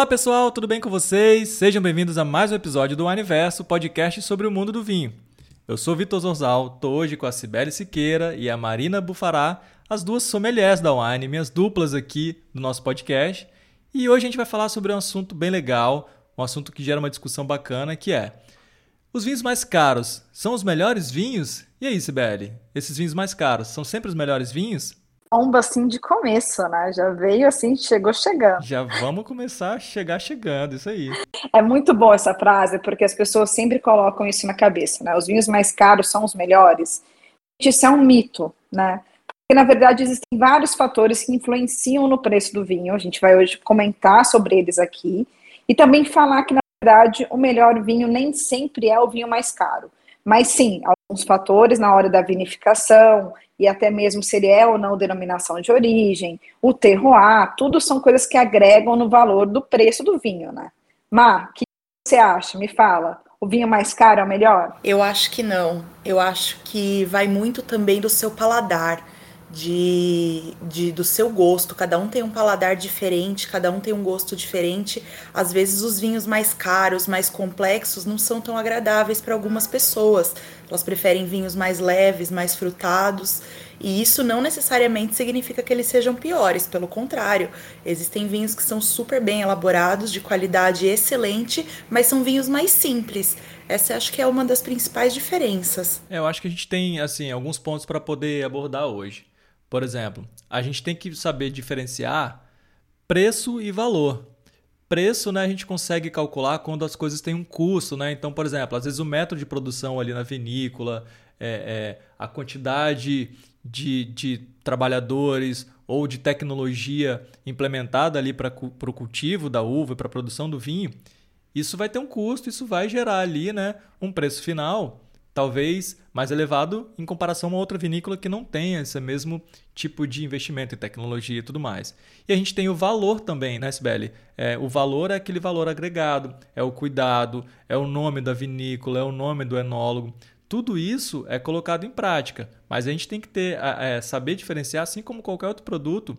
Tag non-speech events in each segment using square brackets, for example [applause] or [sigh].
Olá pessoal, tudo bem com vocês? Sejam bem-vindos a mais um episódio do Universo, podcast sobre o mundo do vinho. Eu sou Vitor Zorzal, tô hoje com a Cibele Siqueira e a Marina Bufará, as duas sommeliers da Wine, minhas duplas aqui do nosso podcast. E hoje a gente vai falar sobre um assunto bem legal, um assunto que gera uma discussão bacana, que é os vinhos mais caros são os melhores vinhos? E aí, Sibeli? Esses vinhos mais caros são sempre os melhores vinhos? Bomba assim de começo, né? Já veio assim, chegou chegando. Já vamos começar a chegar chegando, isso aí. É muito boa essa frase, porque as pessoas sempre colocam isso na cabeça, né? Os vinhos mais caros são os melhores. Isso é um mito, né? Porque, na verdade, existem vários fatores que influenciam no preço do vinho. A gente vai hoje comentar sobre eles aqui. E também falar que, na verdade, o melhor vinho nem sempre é o vinho mais caro. Mas sim, alguns fatores na hora da vinificação, e até mesmo se ele é ou não denominação de origem, o terroir, tudo são coisas que agregam no valor do preço do vinho, né? Mar, o que você acha? Me fala. O vinho mais caro é o melhor? Eu acho que não. Eu acho que vai muito também do seu paladar de, de, do seu gosto. Cada um tem um paladar diferente, cada um tem um gosto diferente. Às vezes os vinhos mais caros, mais complexos, não são tão agradáveis para algumas pessoas. Elas preferem vinhos mais leves, mais frutados. E isso não necessariamente significa que eles sejam piores, pelo contrário. Existem vinhos que são super bem elaborados, de qualidade excelente, mas são vinhos mais simples. Essa acho que é uma das principais diferenças. É, eu acho que a gente tem assim alguns pontos para poder abordar hoje. Por exemplo, a gente tem que saber diferenciar preço e valor. Preço, né, a gente consegue calcular quando as coisas têm um custo, né? Então, por exemplo, às vezes o método de produção ali na vinícola, é, é, a quantidade de, de trabalhadores ou de tecnologia implementada ali para o cultivo da uva e para a produção do vinho, isso vai ter um custo, isso vai gerar ali né, um preço final talvez mais elevado em comparação a uma outra vinícola que não tenha esse mesmo tipo de investimento em tecnologia e tudo mais. E a gente tem o valor também, né, Sibeli? É, o valor é aquele valor agregado, é o cuidado, é o nome da vinícola, é o nome do enólogo. Tudo isso é colocado em prática, mas a gente tem que ter, é, saber diferenciar, assim como qualquer outro produto,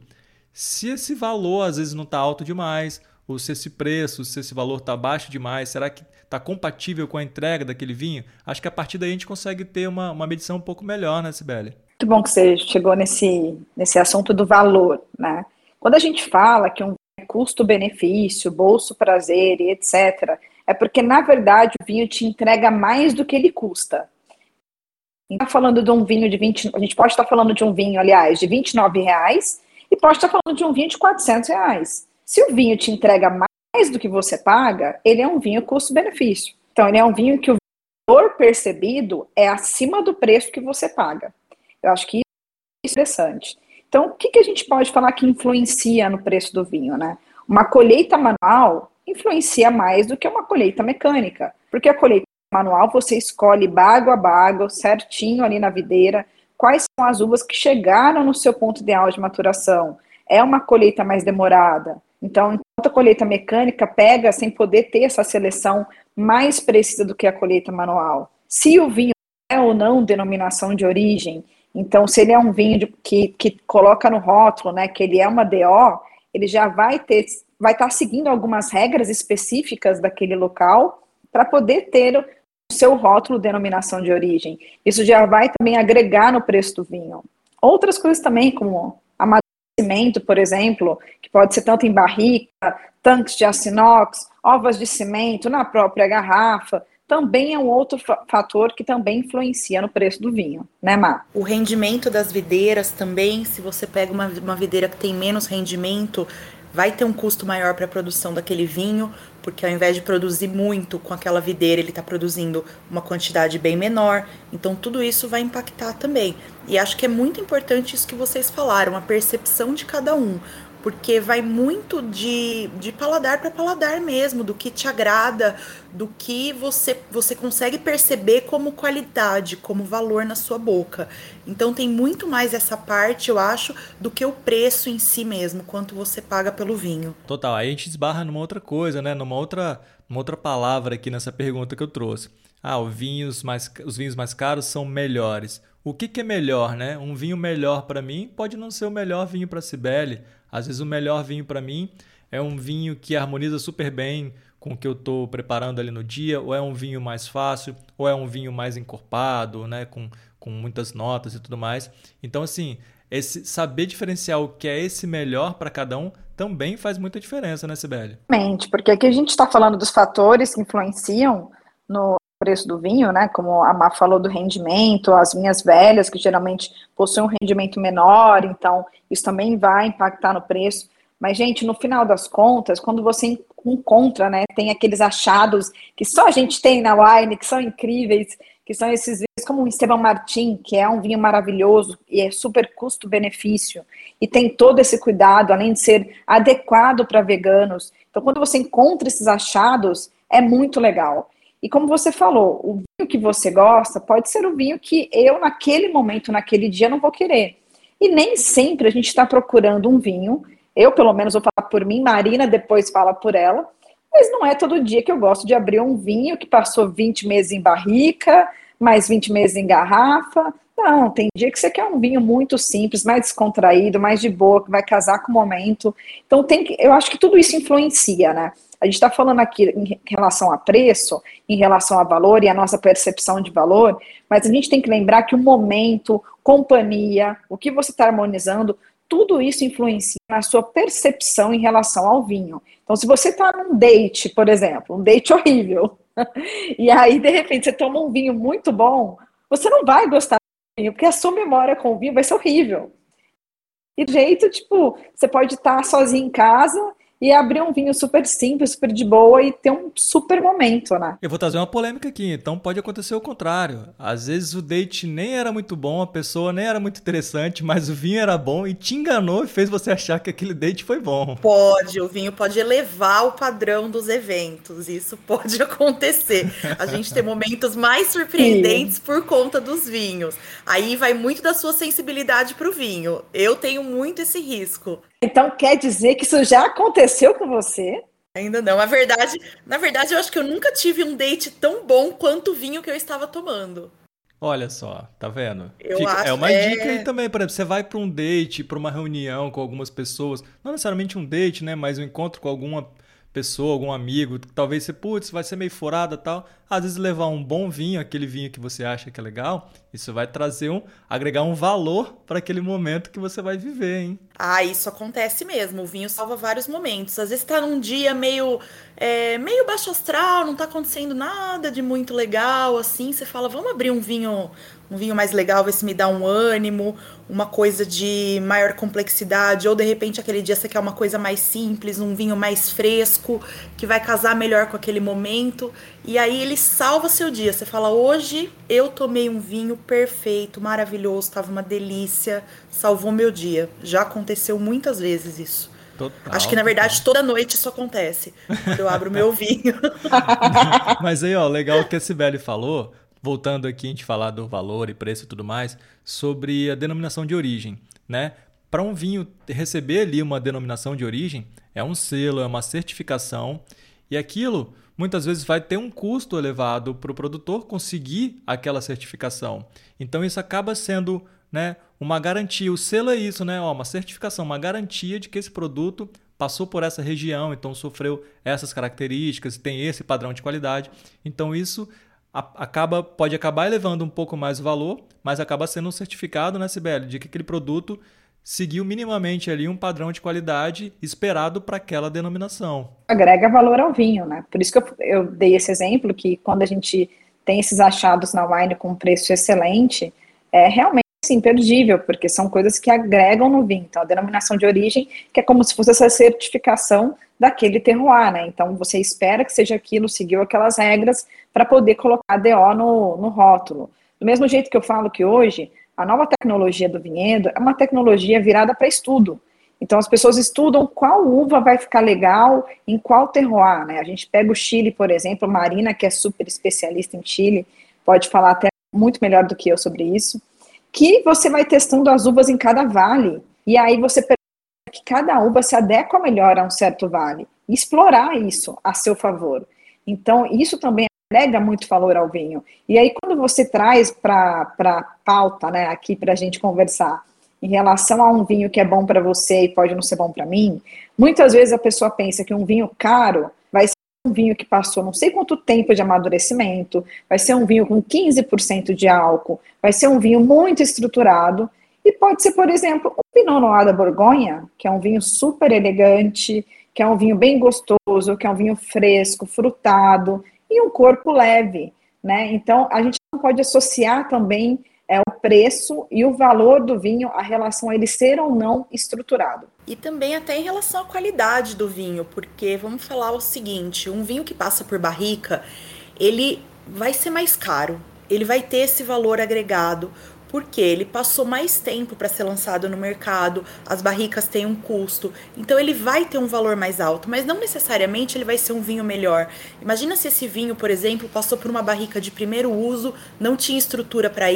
se esse valor às vezes não está alto demais, ou se esse preço, se esse valor está baixo demais, será que está compatível com a entrega daquele vinho? Acho que a partir daí a gente consegue ter uma, uma medição um pouco melhor, né, Sibeli? Muito bom que você chegou nesse, nesse assunto do valor, né? Quando a gente fala que um é custo-benefício, bolso-prazer e etc., é porque, na verdade, o vinho te entrega mais do que ele custa. Está falando de um vinho de 20, a gente pode estar falando de um vinho, aliás, de 29 reais e pode estar falando de um vinho de 400 reais. Se o vinho te entrega mais do que você paga, ele é um vinho custo-benefício. Então, ele é um vinho que o valor percebido é acima do preço que você paga. Eu acho que isso é interessante. Então, o que, que a gente pode falar que influencia no preço do vinho, né? Uma colheita manual influencia mais do que uma colheita mecânica, porque a colheita manual você escolhe bago a bago, certinho ali na videira, quais são as uvas que chegaram no seu ponto ideal de maturação. É uma colheita mais demorada, então, enquanto a colheita mecânica pega sem poder ter essa seleção mais precisa do que a colheita manual. Se o vinho é ou não denominação de origem, então se ele é um vinho de, que, que coloca no rótulo, né, que ele é uma DO, ele já vai ter, vai estar tá seguindo algumas regras específicas daquele local para poder ter o seu rótulo denominação de origem. Isso já vai também agregar no preço do vinho. Outras coisas também, como cimento, por exemplo, que pode ser tanto em barrica, tanques de aço inox, ovas de cimento na própria garrafa, também é um outro fator que também influencia no preço do vinho, né, Mar? O rendimento das videiras também, se você pega uma, uma videira que tem menos rendimento, vai ter um custo maior para a produção daquele vinho, porque ao invés de produzir muito com aquela videira, ele está produzindo uma quantidade bem menor. Então, tudo isso vai impactar também. E acho que é muito importante isso que vocês falaram, a percepção de cada um. Porque vai muito de, de paladar para paladar mesmo, do que te agrada, do que você, você consegue perceber como qualidade, como valor na sua boca. Então tem muito mais essa parte, eu acho, do que o preço em si mesmo, quanto você paga pelo vinho. Total, aí a gente esbarra numa outra coisa, né? Numa outra, numa outra palavra aqui nessa pergunta que eu trouxe. Ah, os vinhos mais, os vinhos mais caros são melhores. O que, que é melhor, né? Um vinho melhor para mim pode não ser o melhor vinho para Cibele. Às vezes o melhor vinho para mim é um vinho que harmoniza super bem com o que eu estou preparando ali no dia, ou é um vinho mais fácil, ou é um vinho mais encorpado, né? Com, com muitas notas e tudo mais. Então, assim, esse saber diferenciar o que é esse melhor para cada um também faz muita diferença, né, Sibeli? Porque aqui a gente está falando dos fatores que influenciam no, preço do vinho, né? Como a Má falou do rendimento, as vinhas velhas, que geralmente possuem um rendimento menor, então isso também vai impactar no preço. Mas, gente, no final das contas, quando você encontra, né, tem aqueles achados que só a gente tem na wine, que são incríveis, que são esses vinhos como o Esteban Martin, que é um vinho maravilhoso e é super custo-benefício, e tem todo esse cuidado, além de ser adequado para veganos. Então, quando você encontra esses achados, é muito legal. E como você falou, o vinho que você gosta pode ser o vinho que eu, naquele momento, naquele dia, não vou querer. E nem sempre a gente está procurando um vinho. Eu, pelo menos, vou falar por mim, Marina depois fala por ela. Mas não é todo dia que eu gosto de abrir um vinho que passou 20 meses em barrica, mais 20 meses em garrafa. Não, tem dia que você quer um vinho muito simples, mais descontraído, mais de boa, que vai casar com o momento. Então, tem que, eu acho que tudo isso influencia, né? A gente está falando aqui em relação a preço, em relação a valor e a nossa percepção de valor, mas a gente tem que lembrar que o momento, companhia, o que você está harmonizando, tudo isso influencia na sua percepção em relação ao vinho. Então, se você está num date, por exemplo, um date [laughs] horrível, e aí de repente você toma um vinho muito bom, você não vai gostar do vinho, porque a sua memória com o vinho vai ser horrível. E jeito, tipo, você pode estar sozinho em casa e abrir um vinho super simples, super de boa e ter um super momento, né? Eu vou trazer uma polêmica aqui, então pode acontecer o contrário. Às vezes o date nem era muito bom, a pessoa nem era muito interessante, mas o vinho era bom e te enganou e fez você achar que aquele date foi bom. Pode, o vinho pode elevar o padrão dos eventos, isso pode [laughs] acontecer. A gente tem momentos mais surpreendentes Sim. por conta dos vinhos. Aí vai muito da sua sensibilidade para o vinho. Eu tenho muito esse risco. Então quer dizer que isso já aconteceu com você? Ainda não. Na verdade, na verdade, eu acho que eu nunca tive um date tão bom quanto o vinho que eu estava tomando. Olha só, tá vendo? Fica, é uma é... dica aí também, por exemplo, você vai para um date, para uma reunião com algumas pessoas, não necessariamente um date, né, mas um encontro com alguma pessoa, algum amigo, talvez você, putz, vai ser meio furada tal. Às vezes levar um bom vinho, aquele vinho que você acha que é legal, isso vai trazer um, agregar um valor para aquele momento que você vai viver, hein? Ah, isso acontece mesmo. O vinho salva vários momentos. Às vezes tá num dia meio, é, meio baixo astral, não tá acontecendo nada de muito legal, assim, você fala, vamos abrir um vinho, um vinho mais legal, ver se me dá um ânimo, uma coisa de maior complexidade, ou de repente aquele dia você quer uma coisa mais simples, um vinho mais fresco, que vai casar melhor com aquele momento. E aí ele salva seu dia. Você fala: hoje eu tomei um vinho perfeito, maravilhoso, estava uma delícia, salvou meu dia. Já aconteceu muitas vezes isso. Total, Acho que na verdade total. toda noite isso acontece. Quando eu abro meu [laughs] vinho. [laughs] Mas aí, ó, legal o que a Sibeli falou voltando aqui a gente falar do valor e preço e tudo mais, sobre a denominação de origem, né? Para um vinho receber ali uma denominação de origem, é um selo, é uma certificação, e aquilo muitas vezes vai ter um custo elevado para o produtor conseguir aquela certificação. Então isso acaba sendo né, uma garantia. O selo é isso, né? Ó, uma certificação, uma garantia de que esse produto passou por essa região, então sofreu essas características, tem esse padrão de qualidade. Então isso acaba pode acabar elevando um pouco mais o valor, mas acaba sendo um certificado, né, Sibeli, de que aquele produto seguiu minimamente ali um padrão de qualidade esperado para aquela denominação. Agrega valor ao vinho, né? Por isso que eu, eu, dei esse exemplo que quando a gente tem esses achados na wine com preço excelente, é realmente imperdível, porque são coisas que agregam no vinho. Então, a denominação de origem, que é como se fosse essa certificação daquele terroir, né? Então, você espera que seja aquilo, seguiu aquelas regras para poder colocar DO no, no rótulo. Do mesmo jeito que eu falo que hoje, a nova tecnologia do vinhedo é uma tecnologia virada para estudo. Então as pessoas estudam qual uva vai ficar legal em qual terroir, né? A gente pega o Chile, por exemplo, Marina, que é super especialista em Chile, pode falar até muito melhor do que eu sobre isso, que você vai testando as uvas em cada vale, e aí você percebe que cada uva se adequa melhor a um certo vale, explorar isso a seu favor. Então, isso também agrega muito valor ao vinho. E aí, quando você traz para a pauta, né, aqui para a gente conversar, em relação a um vinho que é bom para você e pode não ser bom para mim, muitas vezes a pessoa pensa que um vinho caro vai ser um vinho que passou não sei quanto tempo de amadurecimento, vai ser um vinho com 15% de álcool, vai ser um vinho muito estruturado, e pode ser, por exemplo, um Pinot Noir da Borgonha, que é um vinho super elegante, que é um vinho bem gostoso, que é um vinho fresco, frutado e um corpo leve, né? Então, a gente não pode associar também é o preço e o valor do vinho, a relação a ele ser ou não estruturado. E também até em relação à qualidade do vinho, porque vamos falar o seguinte, um vinho que passa por barrica, ele vai ser mais caro, ele vai ter esse valor agregado, porque ele passou mais tempo para ser lançado no mercado, as barricas têm um custo, então ele vai ter um valor mais alto, mas não necessariamente ele vai ser um vinho melhor. Imagina se esse vinho, por exemplo, passou por uma barrica de primeiro uso, não tinha estrutura para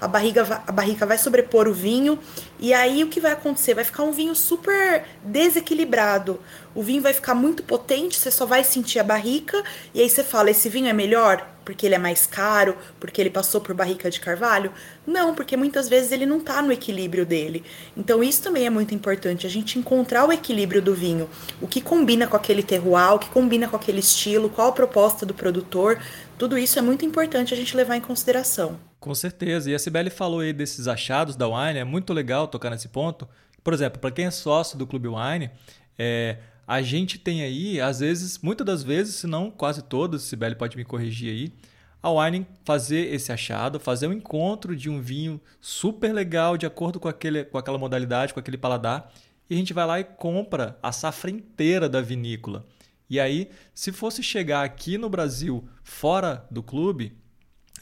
a barriga, a barrica vai sobrepor o vinho e aí o que vai acontecer? Vai ficar um vinho super desequilibrado. O vinho vai ficar muito potente, você só vai sentir a barrica e aí você fala: esse vinho é melhor porque ele é mais caro, porque ele passou por barrica de carvalho? Não, porque muitas vezes ele não está no equilíbrio dele. Então isso também é muito importante, a gente encontrar o equilíbrio do vinho, o que combina com aquele terroir, o que combina com aquele estilo, qual a proposta do produtor. Tudo isso é muito importante a gente levar em consideração. Com certeza. E a Sibeli falou aí desses achados da Wine, é muito legal tocar nesse ponto. Por exemplo, para quem é sócio do Clube Wine, é, a gente tem aí, às vezes, muitas das vezes, se não quase todas, Sibeli pode me corrigir aí, a Wine fazer esse achado, fazer um encontro de um vinho super legal, de acordo com, aquele, com aquela modalidade, com aquele paladar, e a gente vai lá e compra a safra inteira da vinícola. E aí, se fosse chegar aqui no Brasil, fora do clube,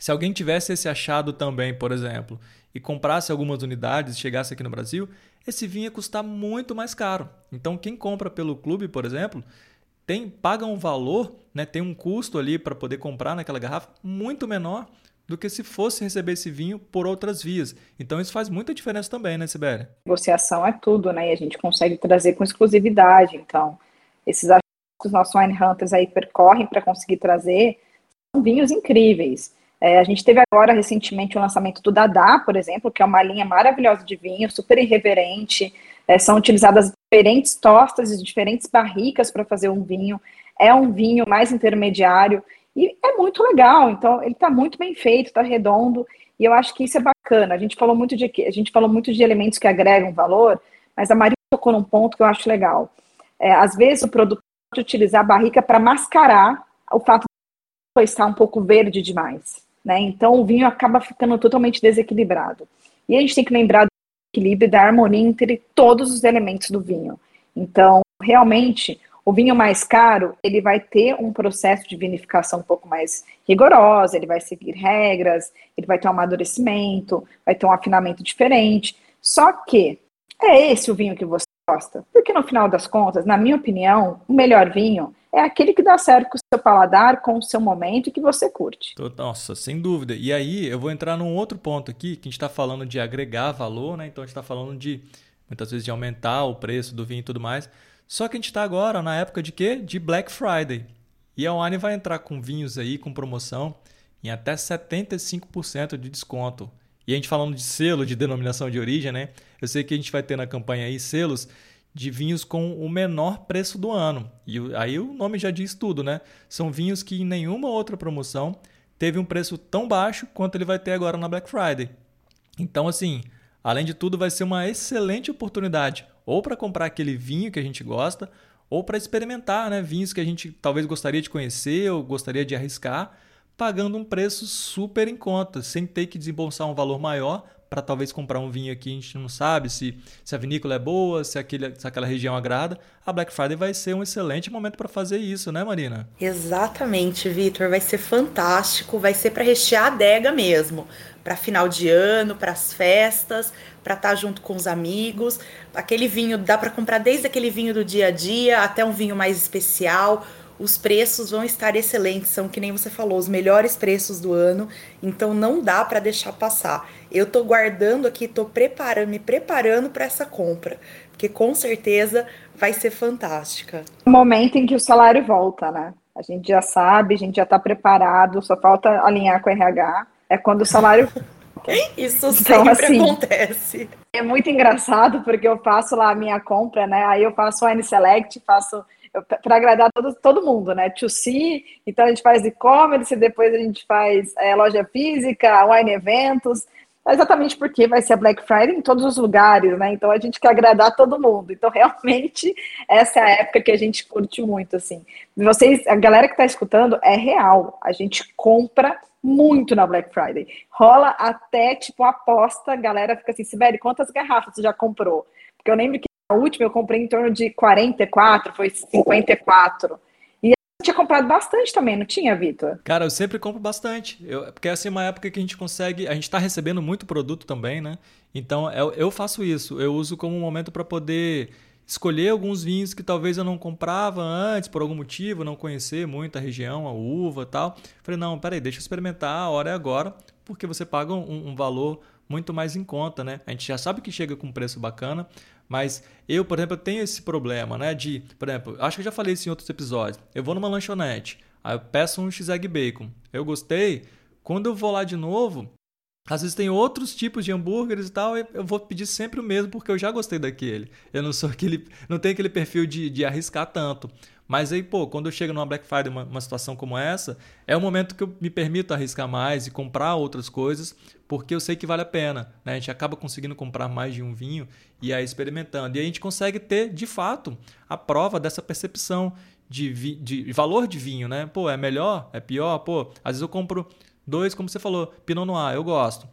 se alguém tivesse esse achado também, por exemplo, e comprasse algumas unidades e chegasse aqui no Brasil, esse vinho ia custar muito mais caro. Então, quem compra pelo clube, por exemplo, tem paga um valor, né, tem um custo ali para poder comprar naquela garrafa muito menor do que se fosse receber esse vinho por outras vias. Então isso faz muita diferença também, né, Sibéria? Negociação é tudo, né? E a gente consegue trazer com exclusividade. Então, esses achados que os nossos wine hunters aí percorrem para conseguir trazer são vinhos incríveis. É, a gente teve agora recentemente o lançamento do Dadá, por exemplo, que é uma linha maravilhosa de vinho, super irreverente. É, são utilizadas diferentes tostas e diferentes barricas para fazer um vinho. É um vinho mais intermediário e é muito legal. Então ele está muito bem feito, está redondo e eu acho que isso é bacana. A gente falou muito de a gente falou muito de elementos que agregam valor, mas a Maria tocou num ponto que eu acho legal. É, às vezes o produto pode utilizar a barrica para mascarar o fato de estar um pouco verde demais. Né? Então o vinho acaba ficando totalmente desequilibrado. E a gente tem que lembrar do equilíbrio da harmonia entre todos os elementos do vinho. Então, realmente, o vinho mais caro, ele vai ter um processo de vinificação um pouco mais rigorosa, ele vai seguir regras, ele vai ter um amadurecimento, vai ter um afinamento diferente. Só que é esse o vinho que você gosta. Porque no final das contas, na minha opinião, o melhor vinho é aquele que dá certo com o seu paladar, com o seu momento e que você curte. Nossa, sem dúvida. E aí eu vou entrar num outro ponto aqui, que a gente está falando de agregar valor, né? Então a gente está falando de muitas vezes de aumentar o preço do vinho e tudo mais. Só que a gente está agora na época de quê? De Black Friday. E a Wine vai entrar com vinhos aí com promoção em até 75% de desconto. E a gente falando de selo, de denominação de origem, né? Eu sei que a gente vai ter na campanha aí selos de vinhos com o menor preço do ano. E aí o nome já diz tudo, né? São vinhos que em nenhuma outra promoção teve um preço tão baixo quanto ele vai ter agora na Black Friday. Então, assim, além de tudo, vai ser uma excelente oportunidade ou para comprar aquele vinho que a gente gosta, ou para experimentar né, vinhos que a gente talvez gostaria de conhecer ou gostaria de arriscar, pagando um preço super em conta, sem ter que desembolsar um valor maior para talvez comprar um vinho aqui, a gente não sabe se, se a vinícola é boa, se, aquele, se aquela região agrada, a Black Friday vai ser um excelente momento para fazer isso, né, Marina? Exatamente, Vitor. Vai ser fantástico, vai ser para rechear a adega mesmo. Para final de ano, para as festas, para estar tá junto com os amigos. Aquele vinho dá para comprar desde aquele vinho do dia a dia até um vinho mais especial os preços vão estar excelentes, são que nem você falou, os melhores preços do ano, então não dá para deixar passar. Eu tô guardando aqui, tô preparando, me preparando para essa compra, porque com certeza vai ser fantástica. O momento em que o salário volta, né? A gente já sabe, a gente já está preparado, só falta alinhar com o RH. É quando o salário [laughs] Isso então, sempre assim, acontece. É muito engraçado porque eu faço lá a minha compra, né? Aí eu faço o Wine Select, faço para agradar todo, todo mundo, né? To see, então a gente faz e-commerce, depois a gente faz é, loja física, wine eventos, exatamente porque vai ser a Black Friday em todos os lugares, né? Então a gente quer agradar todo mundo. Então [laughs] realmente essa é a época que a gente curte muito, assim. Vocês, a galera que está escutando é real. A gente compra muito na Black Friday. Rola até tipo aposta, a galera fica assim, Sibeli, quantas garrafas você já comprou? Porque eu lembro que a última eu comprei em torno de 44, foi 54. E eu tinha comprado bastante também, não tinha, Vitor? Cara, eu sempre compro bastante. Eu, porque essa é uma época que a gente consegue. A gente está recebendo muito produto também, né? Então eu, eu faço isso. Eu uso como um momento para poder escolher alguns vinhos que talvez eu não comprava antes, por algum motivo, não conhecer muito a região, a uva tal. Falei, não, peraí, deixa eu experimentar, a hora é agora, porque você paga um, um valor muito mais em conta, né? A gente já sabe que chega com um preço bacana, mas eu, por exemplo, tenho esse problema, né? De, por exemplo, acho que eu já falei isso em outros episódios. Eu vou numa lanchonete, aí eu peço um x-egg bacon. Eu gostei. Quando eu vou lá de novo, às vezes tem outros tipos de hambúrgueres e tal, eu vou pedir sempre o mesmo porque eu já gostei daquele. Eu não sou [laughs] aquele, não tenho aquele perfil de, de arriscar tanto. Mas aí, pô, quando eu chego numa Black Friday, uma, uma situação como essa, é o momento que eu me permito arriscar mais e comprar outras coisas, porque eu sei que vale a pena. Né? A gente acaba conseguindo comprar mais de um vinho e aí experimentando. E aí a gente consegue ter, de fato, a prova dessa percepção de, vi, de valor de vinho, né? Pô, é melhor? É pior? Pô, às vezes eu compro dois, como você falou, Pinot Noir, eu gosto.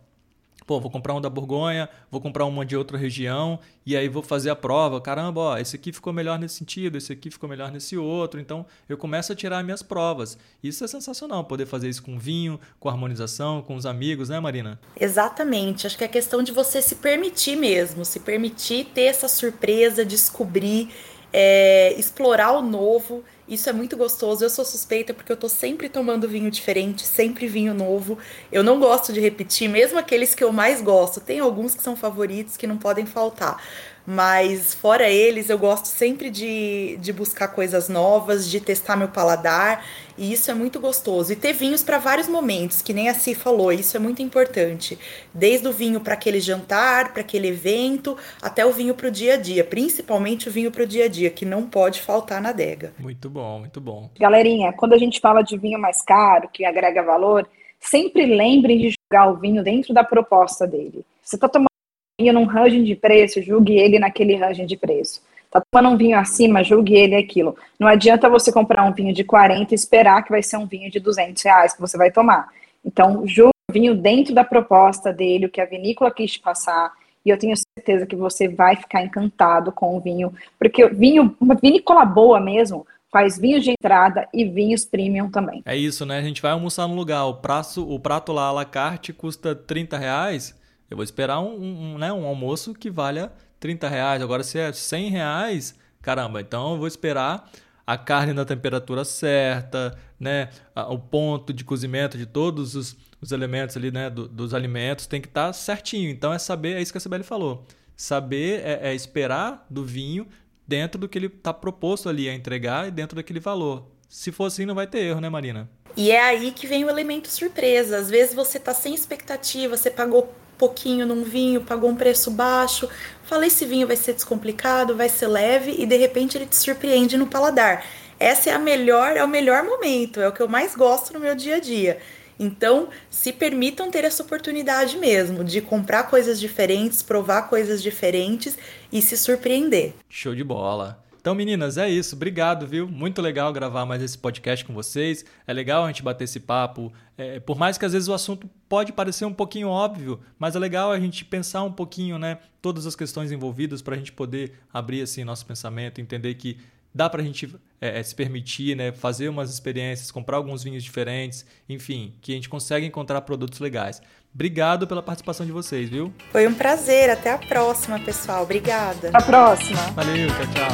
Pô, vou comprar um da Borgonha, vou comprar uma de outra região e aí vou fazer a prova. Caramba, ó, esse aqui ficou melhor nesse sentido, esse aqui ficou melhor nesse outro. Então eu começo a tirar minhas provas. Isso é sensacional, poder fazer isso com vinho, com harmonização, com os amigos, né, Marina? Exatamente. Acho que é questão de você se permitir mesmo, se permitir ter essa surpresa, descobrir, é, explorar o novo isso é muito gostoso. Eu sou suspeita porque eu tô sempre tomando vinho diferente, sempre vinho novo. Eu não gosto de repetir, mesmo aqueles que eu mais gosto. Tem alguns que são favoritos que não podem faltar. Mas fora eles, eu gosto sempre de, de buscar coisas novas, de testar meu paladar, e isso é muito gostoso. E ter vinhos para vários momentos, que nem a Si falou, isso é muito importante. Desde o vinho para aquele jantar, para aquele evento, até o vinho para o dia a dia, principalmente o vinho para o dia a dia, que não pode faltar na adega. Muito bom, muito bom. Galerinha, quando a gente fala de vinho mais caro, que agrega valor, sempre lembrem de jogar o vinho dentro da proposta dele. Você está tomando vinho num range de preço, julgue ele naquele range de preço. Tá tomando um vinho acima, julgue ele aquilo. Não adianta você comprar um vinho de 40 e esperar que vai ser um vinho de 200 reais que você vai tomar. Então, julgue o vinho dentro da proposta dele, o que a vinícola quis te passar, e eu tenho certeza que você vai ficar encantado com o vinho, porque vinho, uma vinícola boa mesmo, faz vinhos de entrada e vinhos premium também. É isso, né? A gente vai almoçar no lugar, o o prato lá à la carte custa 30 reais, eu vou esperar um, um, né, um almoço que valha 30 reais. Agora, se é 100 reais, caramba, então eu vou esperar a carne na temperatura certa, né, o ponto de cozimento de todos os, os elementos ali, né, do, dos alimentos tem que estar tá certinho. Então é saber, é isso que a Sibeli falou. Saber é, é esperar do vinho dentro do que ele está proposto ali a entregar e dentro daquele valor. Se for assim, não vai ter erro, né, Marina? E é aí que vem o elemento surpresa. Às vezes você está sem expectativa, você pagou pouquinho num vinho, pagou um preço baixo, fala esse vinho vai ser descomplicado, vai ser leve e de repente ele te surpreende no paladar. Essa é a melhor, é o melhor momento, é o que eu mais gosto no meu dia a dia. Então, se permitam ter essa oportunidade mesmo de comprar coisas diferentes, provar coisas diferentes e se surpreender. Show de bola. Então, meninas, é isso. Obrigado, viu? Muito legal gravar mais esse podcast com vocês. É legal a gente bater esse papo. É, por mais que às vezes o assunto pode parecer um pouquinho óbvio, mas é legal a gente pensar um pouquinho, né? Todas as questões envolvidas para a gente poder abrir assim nosso pensamento, entender que dá para a gente é, é, se permitir, né? Fazer umas experiências, comprar alguns vinhos diferentes, enfim, que a gente consegue encontrar produtos legais. Obrigado pela participação de vocês, viu? Foi um prazer. Até a próxima, pessoal. Obrigada. Até a próxima. Valeu, tchau, tchau.